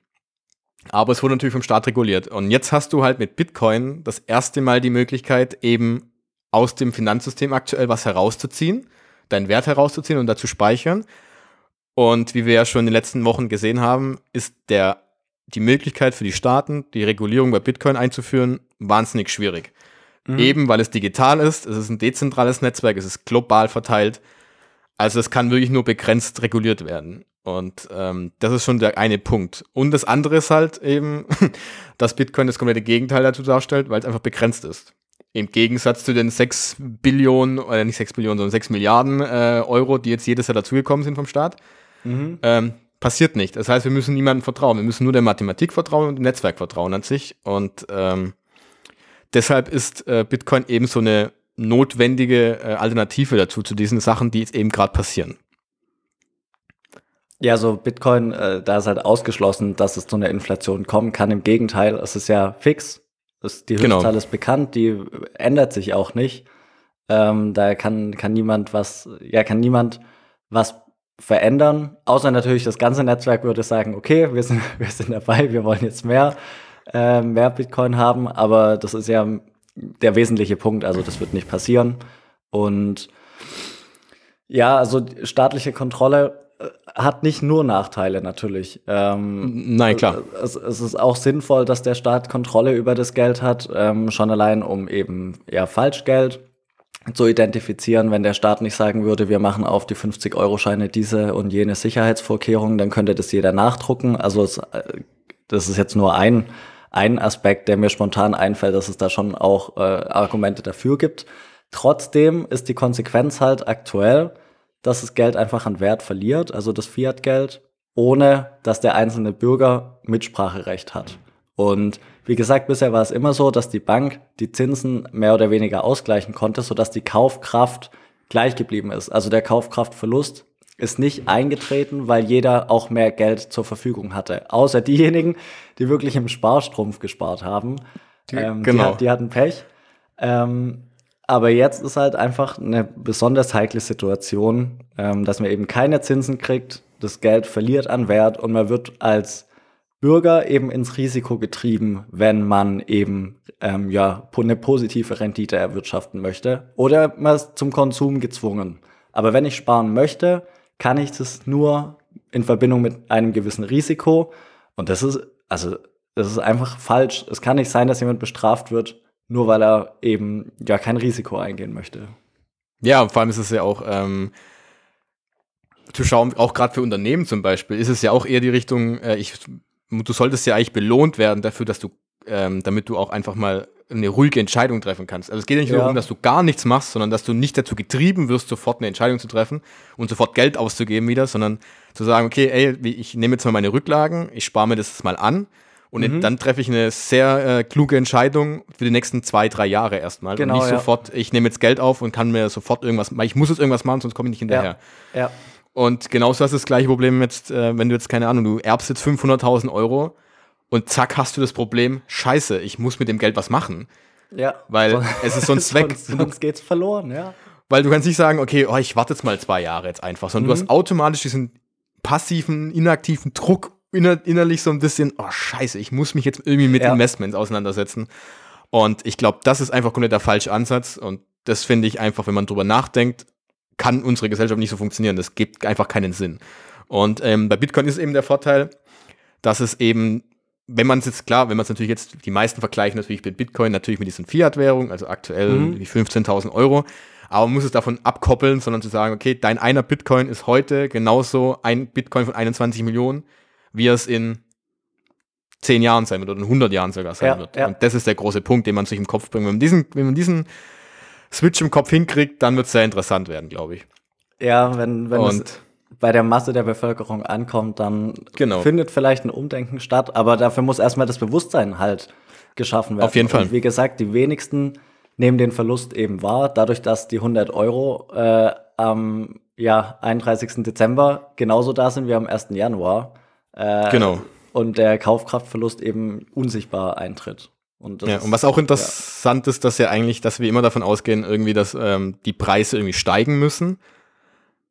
Aber es wurde natürlich vom Staat reguliert. Und jetzt hast du halt mit Bitcoin das erste Mal die Möglichkeit, eben aus dem Finanzsystem aktuell was herauszuziehen, deinen Wert herauszuziehen und dazu speichern. Und wie wir ja schon in den letzten Wochen gesehen haben, ist der, die Möglichkeit für die Staaten, die Regulierung bei Bitcoin einzuführen, wahnsinnig schwierig. Mhm. Eben weil es digital ist, es ist ein dezentrales Netzwerk, es ist global verteilt. Also es kann wirklich nur begrenzt reguliert werden. Und ähm, das ist schon der eine Punkt. Und das andere ist halt eben, <laughs> dass Bitcoin das komplette Gegenteil dazu darstellt, weil es einfach begrenzt ist. Im Gegensatz zu den 6 Billionen, oder nicht 6 Billionen, sondern 6 Milliarden äh, Euro, die jetzt jedes Jahr dazugekommen sind vom Staat, mhm. ähm, passiert nicht. Das heißt, wir müssen niemandem vertrauen. Wir müssen nur der Mathematik vertrauen und dem Netzwerk vertrauen an sich. Und ähm, deshalb ist äh, Bitcoin eben so eine notwendige äh, Alternative dazu, zu diesen Sachen, die jetzt eben gerade passieren. Ja, so Bitcoin, äh, da ist halt ausgeschlossen, dass es zu einer Inflation kommen kann. Im Gegenteil, es ist ja fix. Das, die. Höchstzahl genau. ist bekannt, die ändert sich auch nicht. Ähm, da kann, kann niemand was, ja, kann niemand was verändern. Außer natürlich das ganze Netzwerk würde sagen, okay, wir sind, <laughs> wir sind dabei, wir wollen jetzt mehr, äh, mehr Bitcoin haben, aber das ist ja der wesentliche Punkt, also das wird nicht passieren. Und ja, also staatliche Kontrolle hat nicht nur Nachteile natürlich. Ähm, Nein, klar. Es, es, ist auch sinnvoll, dass der Staat Kontrolle über das Geld hat, ähm, schon allein um eben ja Falschgeld zu identifizieren. Wenn der Staat nicht sagen würde, wir machen auf die 50-Euro-Scheine diese und jene Sicherheitsvorkehrungen, dann könnte das jeder nachdrucken. Also es, äh, das ist jetzt nur ein, ein Aspekt, der mir spontan einfällt, dass es da schon auch äh, Argumente dafür gibt. Trotzdem ist die Konsequenz halt aktuell, dass das Geld einfach an Wert verliert, also das Fiat-Geld, ohne dass der einzelne Bürger Mitspracherecht hat. Und wie gesagt, bisher war es immer so, dass die Bank die Zinsen mehr oder weniger ausgleichen konnte, sodass die Kaufkraft gleich geblieben ist. Also der Kaufkraftverlust ist nicht eingetreten, weil jeder auch mehr Geld zur Verfügung hatte. Außer diejenigen, die wirklich im Sparstrumpf gespart haben. Die, ähm, genau. die, die hatten Pech. Ähm, aber jetzt ist halt einfach eine besonders heikle Situation, ähm, dass man eben keine Zinsen kriegt, das Geld verliert an Wert und man wird als Bürger eben ins Risiko getrieben, wenn man eben ähm, ja eine positive Rendite erwirtschaften möchte oder man ist zum Konsum gezwungen. Aber wenn ich sparen möchte, kann ich das nur in Verbindung mit einem gewissen Risiko und das ist also das ist einfach falsch. Es kann nicht sein, dass jemand bestraft wird, nur weil er eben ja kein Risiko eingehen möchte. Ja, vor allem ist es ja auch ähm, zu schauen, auch gerade für Unternehmen zum Beispiel, ist es ja auch eher die Richtung, äh, ich, du solltest ja eigentlich belohnt werden dafür, dass du, ähm, damit du auch einfach mal eine ruhige Entscheidung treffen kannst. Also es geht ja nicht ja. darum, dass du gar nichts machst, sondern dass du nicht dazu getrieben wirst, sofort eine Entscheidung zu treffen und sofort Geld auszugeben wieder, sondern zu sagen, okay, ey, ich nehme jetzt mal meine Rücklagen, ich spare mir das mal an und mhm. dann treffe ich eine sehr äh, kluge Entscheidung für die nächsten zwei, drei Jahre erstmal. Genau, und nicht ja. sofort, ich nehme jetzt Geld auf und kann mir sofort irgendwas, ich muss jetzt irgendwas machen, sonst komme ich nicht hinterher. Ja. ja. Und genauso hast du das gleiche Problem jetzt, äh, wenn du jetzt, keine Ahnung, du erbst jetzt 500.000 Euro und zack hast du das Problem, scheiße, ich muss mit dem Geld was machen. Ja. Weil so, es ist so ein Zweck. sonst, sonst geht's verloren, ja. Weil du kannst nicht sagen, okay, oh, ich warte jetzt mal zwei Jahre jetzt einfach, sondern mhm. du hast automatisch diesen passiven, inaktiven Druck inner, innerlich so ein bisschen, oh scheiße, ich muss mich jetzt irgendwie mit ja. Investments auseinandersetzen. Und ich glaube, das ist einfach komplett der falsche Ansatz. Und das finde ich einfach, wenn man drüber nachdenkt, kann unsere Gesellschaft nicht so funktionieren. Das gibt einfach keinen Sinn. Und ähm, bei Bitcoin ist eben der Vorteil, dass es eben, wenn man es jetzt klar, wenn man es natürlich jetzt, die meisten vergleichen natürlich mit Bitcoin, natürlich mit diesen Fiat-Währungen, also aktuell mhm. die 15.000 Euro, aber man muss es davon abkoppeln, sondern zu sagen, okay, dein einer Bitcoin ist heute genauso ein Bitcoin von 21 Millionen wie es in zehn Jahren sein wird oder in 100 Jahren sogar sein ja, wird. Ja. Und das ist der große Punkt, den man sich im Kopf bringt. Wenn man diesen, wenn man diesen Switch im Kopf hinkriegt, dann wird es sehr interessant werden, glaube ich. Ja, wenn, wenn es bei der Masse der Bevölkerung ankommt, dann genau. findet vielleicht ein Umdenken statt, aber dafür muss erstmal das Bewusstsein halt geschaffen werden. Auf jeden Fall. Und wie gesagt, die wenigsten nehmen den Verlust eben wahr, dadurch, dass die 100 Euro äh, am ja, 31. Dezember genauso da sind wie am 1. Januar. Äh, genau. Und der Kaufkraftverlust eben unsichtbar eintritt. Und, ja, und was auch interessant ja. ist, dass ja eigentlich, dass wir immer davon ausgehen, irgendwie, dass ähm, die Preise irgendwie steigen müssen.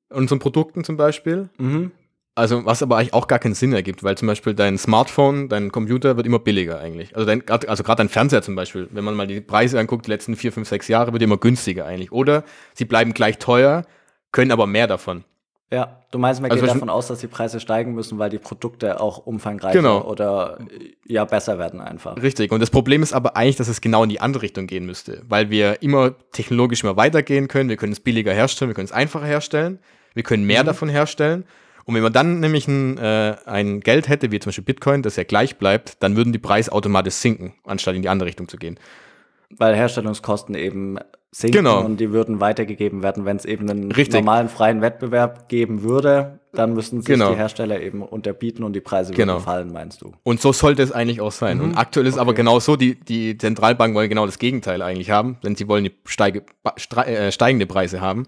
Unseren Produkten zum Beispiel. Mhm. Also, was aber eigentlich auch gar keinen Sinn ergibt, weil zum Beispiel dein Smartphone, dein Computer wird immer billiger eigentlich. Also, dein, also gerade dein Fernseher zum Beispiel, wenn man mal die Preise anguckt, die letzten vier, fünf, sechs Jahre, wird immer günstiger eigentlich. Oder sie bleiben gleich teuer, können aber mehr davon. Ja, du meinst, man also geht davon aus, dass die Preise steigen müssen, weil die Produkte auch umfangreicher genau. oder ja besser werden einfach. Richtig. Und das Problem ist aber eigentlich, dass es genau in die andere Richtung gehen müsste, weil wir immer technologisch immer weitergehen können. Wir können es billiger herstellen, wir können es einfacher herstellen, wir können mehr mhm. davon herstellen. Und wenn man dann nämlich ein, äh, ein Geld hätte, wie zum Beispiel Bitcoin, das ja gleich bleibt, dann würden die Preise automatisch sinken, anstatt in die andere Richtung zu gehen. Weil Herstellungskosten eben sinken genau. und die würden weitergegeben werden, wenn es eben einen Richtig. normalen freien Wettbewerb geben würde, dann müssten sich genau. die Hersteller eben unterbieten und die Preise genau. würden fallen, meinst du? Und so sollte es eigentlich auch sein. Mhm. Und aktuell ist okay. aber genau so, die, die Zentralbanken wollen genau das Gegenteil eigentlich haben, denn sie wollen die steige, äh, steigende Preise haben.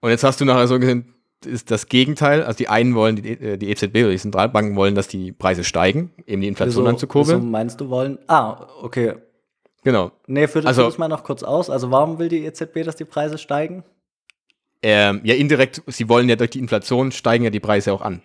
Und jetzt hast du nachher so gesehen, ist das Gegenteil. Also die einen wollen, die, äh, die EZB oder die Zentralbanken wollen, dass die Preise steigen, eben die Inflation wieso, anzukurbeln. Wieso meinst du wollen? Ah, okay. Genau. Nee, führ das also, mal noch kurz aus. Also warum will die EZB, dass die Preise steigen? Ähm, ja, indirekt, sie wollen ja durch die Inflation steigen ja die Preise auch an.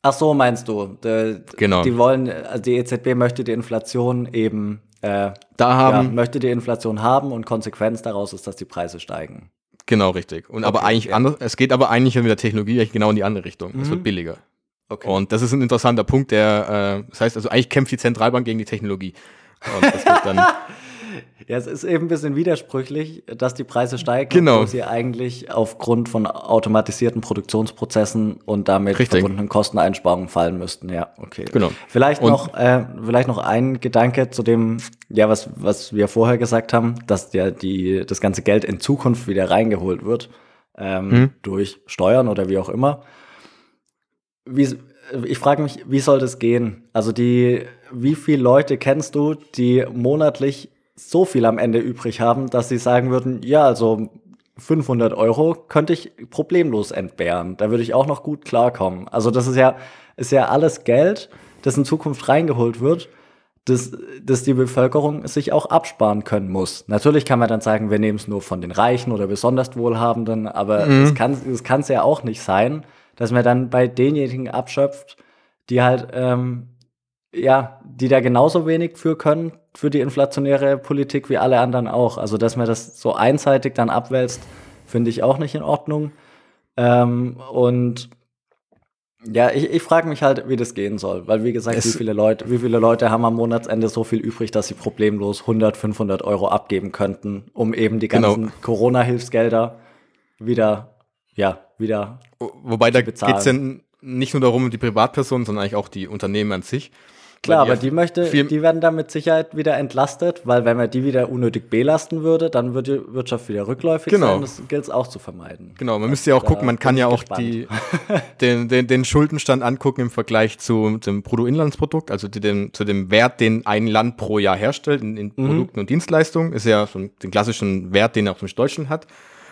Ach so, meinst du? De, genau. Die wollen, also die EZB möchte die Inflation eben äh, da haben. Ja, möchte die Inflation haben und Konsequenz daraus ist, dass die Preise steigen. Genau, richtig. Und okay, aber eigentlich ja. anders, es geht aber eigentlich mit der Technologie genau in die andere Richtung. Mhm. Es wird billiger. Okay. Und das ist ein interessanter Punkt, der, äh, das heißt also eigentlich kämpft die Zentralbank gegen die Technologie. Und das wird dann <laughs> Ja, es ist eben ein bisschen widersprüchlich, dass die Preise steigen, genau. obwohl sie eigentlich aufgrund von automatisierten Produktionsprozessen und damit Richtig. verbundenen Kosteneinsparungen fallen müssten. Ja, okay. Genau. Vielleicht noch, äh, vielleicht noch ein Gedanke zu dem, ja, was, was wir vorher gesagt haben, dass ja die, das ganze Geld in Zukunft wieder reingeholt wird, ähm, mhm. durch Steuern oder wie auch immer. Wie, ich frage mich, wie soll das gehen? Also die, wie viele Leute kennst du, die monatlich so viel am Ende übrig haben, dass sie sagen würden, ja, also 500 Euro könnte ich problemlos entbehren. Da würde ich auch noch gut klarkommen. Also das ist ja, ist ja alles Geld, das in Zukunft reingeholt wird, das, das die Bevölkerung sich auch absparen können muss. Natürlich kann man dann sagen, wir nehmen es nur von den Reichen oder besonders Wohlhabenden, aber mhm. es kann es ja auch nicht sein, dass man dann bei denjenigen abschöpft, die halt ähm, ja, die da genauso wenig für können, für die inflationäre Politik wie alle anderen auch. Also, dass man das so einseitig dann abwälzt, finde ich auch nicht in Ordnung. Ähm, und ja, ich, ich frage mich halt, wie das gehen soll, weil wie gesagt, wie viele Leute, wie viele Leute haben am Monatsende so viel übrig, dass sie problemlos 100, 500 Euro abgeben könnten, um eben die genau. ganzen genau. Corona-Hilfsgelder wieder, ja, wieder. Wobei da geht es ja nicht nur darum, die Privatpersonen, sondern eigentlich auch die Unternehmen an sich. Klar, aber die möchte, die werden dann mit Sicherheit wieder entlastet, weil wenn man die wieder unnötig belasten würde, dann würde die Wirtschaft wieder rückläufig genau. sein. Das gilt es auch zu vermeiden. Genau, man müsste ja auch gucken, man kann ja auch die, <laughs> den, den, den Schuldenstand angucken im Vergleich zu dem Bruttoinlandsprodukt, also zu dem, zu dem Wert, den ein Land pro Jahr herstellt in, in mhm. Produkten und Dienstleistungen. Ist ja so den klassischen Wert, den auch zum Deutschland hat.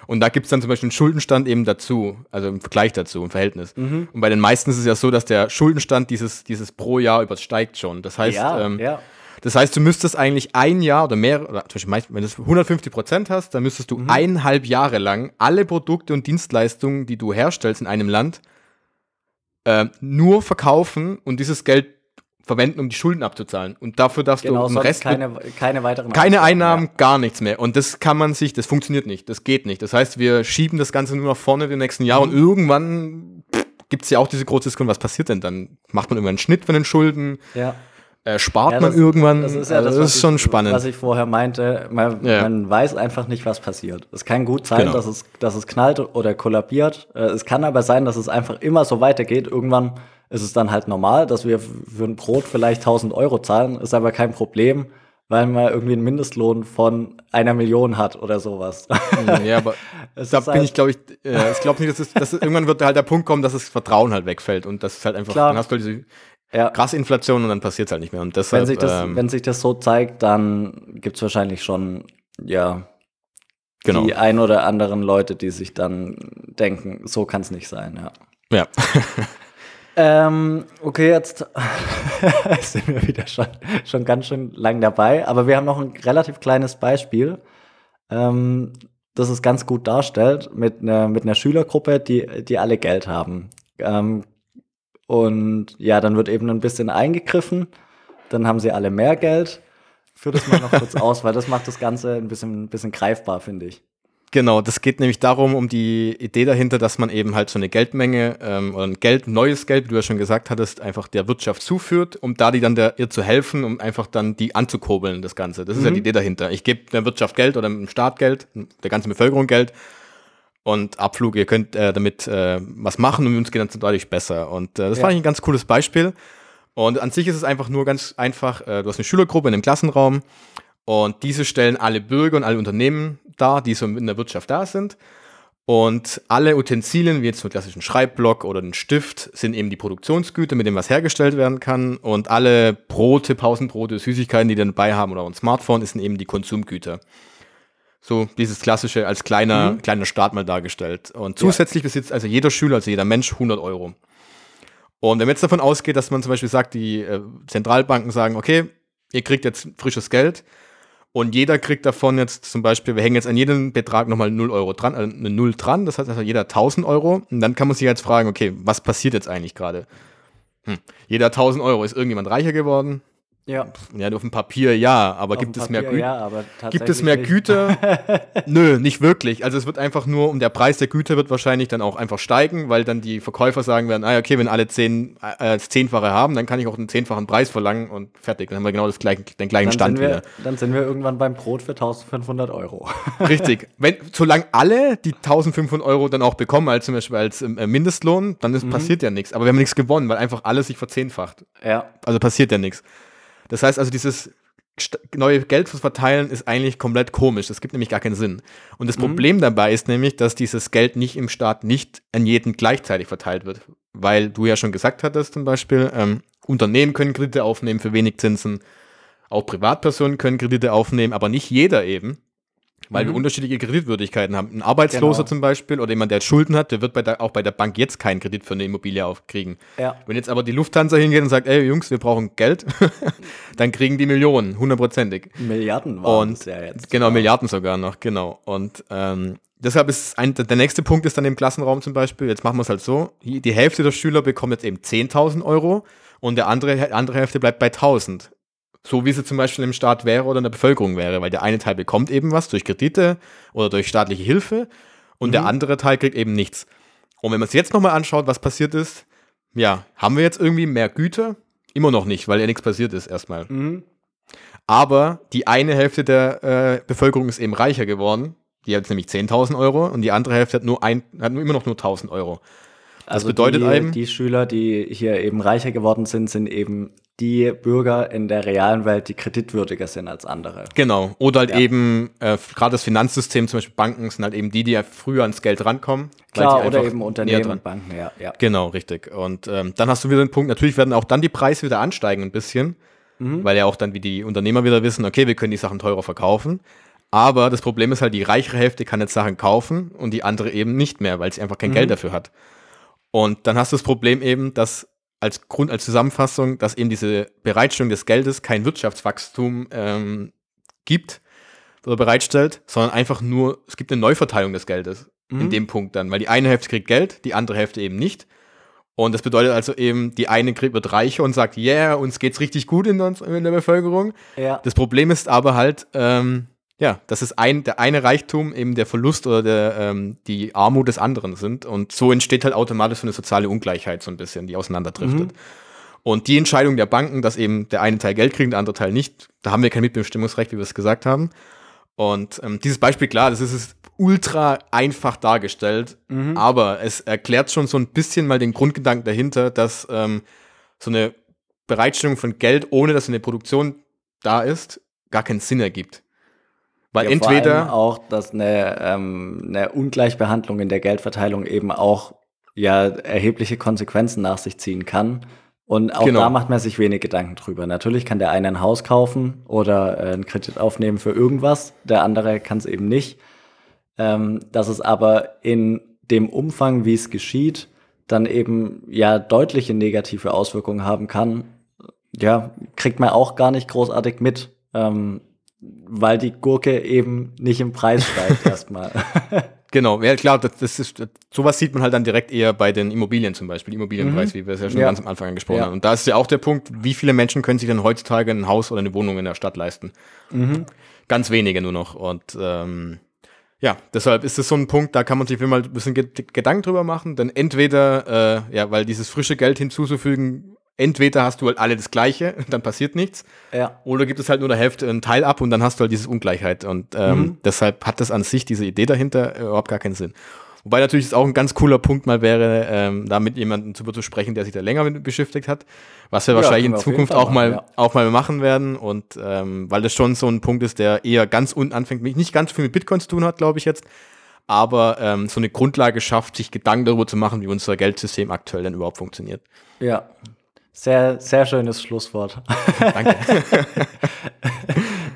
Und da gibt es dann zum Beispiel einen Schuldenstand eben dazu, also im Vergleich dazu, im Verhältnis. Mhm. Und bei den meisten ist es ja so, dass der Schuldenstand dieses, dieses pro Jahr übersteigt schon. Das heißt, ja, ähm, ja. Das heißt, du müsstest eigentlich ein Jahr oder mehr, oder zum Beispiel, wenn du 150 Prozent hast, dann müsstest du mhm. eineinhalb Jahre lang alle Produkte und Dienstleistungen, die du herstellst in einem Land, äh, nur verkaufen und dieses Geld verwenden, um die Schulden abzuzahlen. Und dafür darfst genau, du den Rest keine, keine weiteren keine Einnahmen, ja. gar nichts mehr. Und das kann man sich, das funktioniert nicht, das geht nicht. Das heißt, wir schieben das Ganze nur nach vorne die nächsten Jahre mhm. und irgendwann gibt es ja auch diese große Diskussion, was passiert denn dann? Macht man irgendwann einen Schnitt von den Schulden? Ja. Äh, spart ja, das, man irgendwann? Das ist ja das, das ist schon ich, spannend. Was ich vorher meinte, man, ja. man, weiß einfach nicht, was passiert. Es kann gut sein, genau. dass, es, dass es knallt oder kollabiert. Äh, es kann aber sein, dass es einfach immer so weitergeht. Irgendwann ist es dann halt normal, dass wir für ein Brot vielleicht 1000 Euro zahlen, ist aber kein Problem, weil man irgendwie einen Mindestlohn von einer Million hat oder sowas. Mhm, ja, aber <laughs> da bin halt ich, glaube ich, äh, ich glaube nicht, dass es, dass irgendwann wird halt der Punkt kommen, dass das Vertrauen halt wegfällt und das ist halt einfach, Klar. dann hast du halt diese ja. krasse Inflation und dann passiert es halt nicht mehr. Und deshalb, wenn, sich das, ähm, wenn sich das so zeigt, dann gibt es wahrscheinlich schon, ja, genau. die ein oder anderen Leute, die sich dann denken, so kann es nicht sein, ja. Ja. <laughs> Ähm, okay, jetzt <laughs> sind wir wieder schon, schon ganz schön lang dabei, aber wir haben noch ein relativ kleines Beispiel, ähm, das es ganz gut darstellt, mit einer mit einer Schülergruppe, die, die alle Geld haben. Ähm, Und ja, dann wird eben ein bisschen eingegriffen. Dann haben sie alle mehr Geld. Führ das mal noch kurz <laughs> aus, weil das macht das Ganze ein bisschen, ein bisschen greifbar, finde ich. Genau, das geht nämlich darum, um die Idee dahinter, dass man eben halt so eine Geldmenge ähm, oder ein Geld, neues Geld, wie du ja schon gesagt hattest, einfach der Wirtschaft zuführt, um da die dann der, ihr zu helfen, um einfach dann die anzukurbeln, das Ganze. Das ist mhm. ja die Idee dahinter. Ich gebe der Wirtschaft Geld oder dem Staat Geld, der ganzen Bevölkerung Geld und Abflug, ihr könnt äh, damit äh, was machen und uns geht dann deutlich besser. Und äh, das ja. fand ich ein ganz cooles Beispiel. Und an sich ist es einfach nur ganz einfach, äh, du hast eine Schülergruppe in einem Klassenraum und diese stellen alle Bürger und alle Unternehmen dar, die so in der Wirtschaft da sind. Und alle Utensilien, wie jetzt einen klassischen Schreibblock oder einen Stift, sind eben die Produktionsgüter, mit dem was hergestellt werden kann. Und alle Brote, Pausenbrote, Süßigkeiten, die die dabei haben oder ein Smartphone, sind eben die Konsumgüter. So dieses klassische als kleiner, mhm. kleiner Start mal dargestellt. Und zusätzlich ja. besitzt also jeder Schüler, also jeder Mensch 100 Euro. Und wenn man jetzt davon ausgeht, dass man zum Beispiel sagt, die äh, Zentralbanken sagen, okay, ihr kriegt jetzt frisches Geld, und jeder kriegt davon jetzt zum Beispiel, wir hängen jetzt an jedem Betrag nochmal 0 Euro dran, also eine 0 dran, das heißt also jeder 1000 Euro. Und dann kann man sich jetzt fragen, okay, was passiert jetzt eigentlich gerade? Hm. Jeder 1000 Euro, ist irgendjemand reicher geworden? Ja. Ja, auf dem Papier ja, aber gibt es Papier, mehr Güter? Ja, gibt es mehr Güter? Nö, <laughs> nicht wirklich. Also es wird einfach nur, um der Preis der Güter wird wahrscheinlich dann auch einfach steigen, weil dann die Verkäufer sagen werden, ah, okay, wenn alle zehn, äh, das Zehnfache haben, dann kann ich auch einen zehnfachen Preis verlangen und fertig. Dann haben wir genau das gleiche, den gleichen dann Stand wir, wieder. Dann sind wir irgendwann beim Brot für 1500 Euro. <laughs> Richtig. Wenn, solange alle die 1500 Euro dann auch bekommen, als zum Beispiel als äh, Mindestlohn, dann ist, mhm. passiert ja nichts. Aber wir haben nichts gewonnen, weil einfach alles sich verzehnfacht. Ja. Also passiert ja nichts. Das heißt also, dieses neue Geld zu verteilen ist eigentlich komplett komisch. Das gibt nämlich gar keinen Sinn. Und das mhm. Problem dabei ist nämlich, dass dieses Geld nicht im Staat nicht an jeden gleichzeitig verteilt wird. Weil du ja schon gesagt hattest zum Beispiel, ähm, Unternehmen können Kredite aufnehmen für wenig Zinsen, auch Privatpersonen können Kredite aufnehmen, aber nicht jeder eben weil mhm. wir unterschiedliche Kreditwürdigkeiten haben. Ein Arbeitsloser genau. zum Beispiel oder jemand, der Schulden hat, der wird bei der, auch bei der Bank jetzt keinen Kredit für eine Immobilie aufkriegen. Ja. Wenn jetzt aber die Lufthansa hingeht und sagt, ey Jungs, wir brauchen Geld, <laughs> dann kriegen die Millionen, hundertprozentig. Milliarden waren und, ja jetzt. Genau, Milliarden sogar noch, genau. Und ähm, deshalb ist ein, der nächste Punkt ist dann im Klassenraum zum Beispiel, jetzt machen wir es halt so, die Hälfte der Schüler bekommt jetzt eben 10.000 Euro und der andere, andere Hälfte bleibt bei 1.000. So wie sie zum Beispiel im Staat wäre oder in der Bevölkerung wäre, weil der eine Teil bekommt eben was durch Kredite oder durch staatliche Hilfe und mhm. der andere Teil kriegt eben nichts. Und wenn man es jetzt nochmal anschaut, was passiert ist, ja, haben wir jetzt irgendwie mehr Güter? Immer noch nicht, weil ja nichts passiert ist erstmal. Mhm. Aber die eine Hälfte der äh, Bevölkerung ist eben reicher geworden. Die hat jetzt nämlich 10.000 Euro und die andere Hälfte hat, nur ein, hat nur immer noch nur 1.000 Euro. Das also bedeutet die, eben, die Schüler, die hier eben reicher geworden sind, sind eben die Bürger in der realen Welt, die kreditwürdiger sind als andere. Genau. Oder halt ja. eben, äh, gerade das Finanzsystem, zum Beispiel Banken, sind halt eben die, die ja früher ans Geld rankommen. Klar, oder eben Unternehmen und Banken, ja, ja. Genau, richtig. Und ähm, dann hast du wieder den Punkt, natürlich werden auch dann die Preise wieder ansteigen ein bisschen, mhm. weil ja auch dann wie die Unternehmer wieder wissen, okay, wir können die Sachen teurer verkaufen. Aber das Problem ist halt, die reichere Hälfte kann jetzt Sachen kaufen und die andere eben nicht mehr, weil sie einfach kein mhm. Geld dafür hat. Und dann hast du das Problem eben, dass als Grund, als Zusammenfassung, dass eben diese Bereitstellung des Geldes kein Wirtschaftswachstum ähm, gibt oder bereitstellt, sondern einfach nur, es gibt eine Neuverteilung des Geldes mhm. in dem Punkt dann, weil die eine Hälfte kriegt Geld, die andere Hälfte eben nicht. Und das bedeutet also eben, die eine wird reicher und sagt, yeah, uns geht's richtig gut in, uns, in der Bevölkerung. Ja. Das Problem ist aber halt, ähm, ja, dass es ein, der eine Reichtum eben der Verlust oder der, ähm, die Armut des anderen sind. Und so entsteht halt automatisch so eine soziale Ungleichheit so ein bisschen, die auseinanderdriftet. Mhm. Und die Entscheidung der Banken, dass eben der eine Teil Geld kriegt, der andere Teil nicht, da haben wir kein Mitbestimmungsrecht, wie wir es gesagt haben. Und ähm, dieses Beispiel, klar, das ist, ist ultra einfach dargestellt, mhm. aber es erklärt schon so ein bisschen mal den Grundgedanken dahinter, dass ähm, so eine Bereitstellung von Geld, ohne dass eine Produktion da ist, gar keinen Sinn ergibt. Weil ja, entweder auch, dass eine, ähm, eine Ungleichbehandlung in der Geldverteilung eben auch ja erhebliche Konsequenzen nach sich ziehen kann. Und auch genau. da macht man sich wenig Gedanken drüber. Natürlich kann der eine ein Haus kaufen oder äh, einen Kredit aufnehmen für irgendwas, der andere kann es eben nicht. Ähm, dass es aber in dem Umfang, wie es geschieht, dann eben ja deutliche negative Auswirkungen haben kann, ja, kriegt man auch gar nicht großartig mit. Ähm, weil die Gurke eben nicht im Preis steigt <laughs> erstmal. Genau, ja klar, das, das ist, sowas sieht man halt dann direkt eher bei den Immobilien zum Beispiel, Immobilienpreis, mhm. wie wir es ja schon ja. ganz am Anfang angesprochen ja. haben. Und da ist ja auch der Punkt, wie viele Menschen können sich denn heutzutage ein Haus oder eine Wohnung in der Stadt leisten? Mhm. Ganz wenige nur noch. Und ähm, ja, deshalb ist es so ein Punkt, da kann man sich mal ein bisschen Gedanken drüber machen, denn entweder, äh, ja, weil dieses frische Geld hinzuzufügen entweder hast du halt alle das Gleiche, <laughs> dann passiert nichts. Ja. Oder gibt es halt nur der Hälfte einen Teil ab und dann hast du halt diese Ungleichheit. Und ähm, mhm. deshalb hat das an sich, diese Idee dahinter, äh, überhaupt gar keinen Sinn. Wobei natürlich es auch ein ganz cooler Punkt mal wäre, ähm, da mit jemandem zu, zu sprechen, der sich da länger mit beschäftigt hat, was wir ja, wahrscheinlich in Zukunft auch mal, ja. auch mal machen werden. Und ähm, weil das schon so ein Punkt ist, der eher ganz unten anfängt, nicht ganz viel mit Bitcoin zu tun hat, glaube ich jetzt, aber ähm, so eine Grundlage schafft, sich Gedanken darüber zu machen, wie unser Geldsystem aktuell denn überhaupt funktioniert. Ja, sehr, sehr schönes Schlusswort. Danke. <laughs>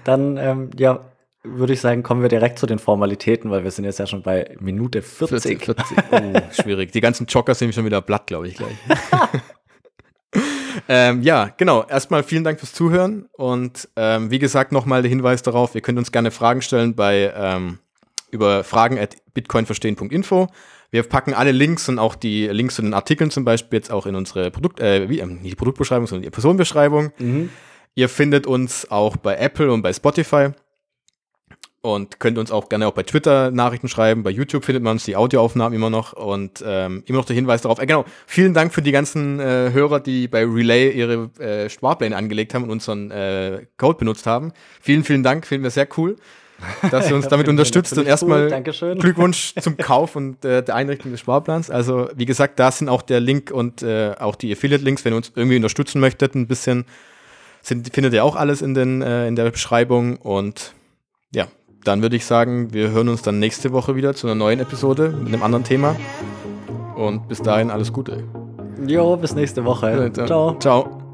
Dann, ähm, ja, würde ich sagen, kommen wir direkt zu den Formalitäten, weil wir sind jetzt ja schon bei Minute 40. 40, 40. Oh, <laughs> schwierig. Die ganzen Joker sind schon wieder platt, glaube ich, gleich. <laughs> ähm, ja, genau. Erstmal vielen Dank fürs Zuhören und ähm, wie gesagt, nochmal der Hinweis darauf, ihr könnt uns gerne Fragen stellen bei ähm, über fragen at bitcoinverstehen.info. Wir packen alle Links und auch die Links zu den Artikeln zum Beispiel jetzt auch in unsere Produkt, äh, wie, äh, nicht die Produktbeschreibung, sondern die Personenbeschreibung. Mhm. Ihr findet uns auch bei Apple und bei Spotify und könnt uns auch gerne auch bei Twitter Nachrichten schreiben. Bei YouTube findet man uns die Audioaufnahmen immer noch und ähm, immer noch der Hinweis darauf. Äh, genau, vielen Dank für die ganzen äh, Hörer, die bei Relay ihre äh, Sparpläne angelegt haben und unseren äh, Code benutzt haben. Vielen, vielen Dank, finden wir sehr cool dass ihr uns damit unterstützt. Und erstmal. Glückwunsch zum Kauf und äh, der Einrichtung des Sparplans. Also, wie gesagt, da sind auch der Link und äh, auch die Affiliate-Links, wenn ihr uns irgendwie unterstützen möchtet, ein bisschen, sind, findet ihr auch alles in, den, äh, in der Beschreibung. Und ja, dann würde ich sagen, wir hören uns dann nächste Woche wieder zu einer neuen Episode mit einem anderen Thema. Und bis dahin alles Gute. Jo, bis nächste Woche. Ciao. Ciao.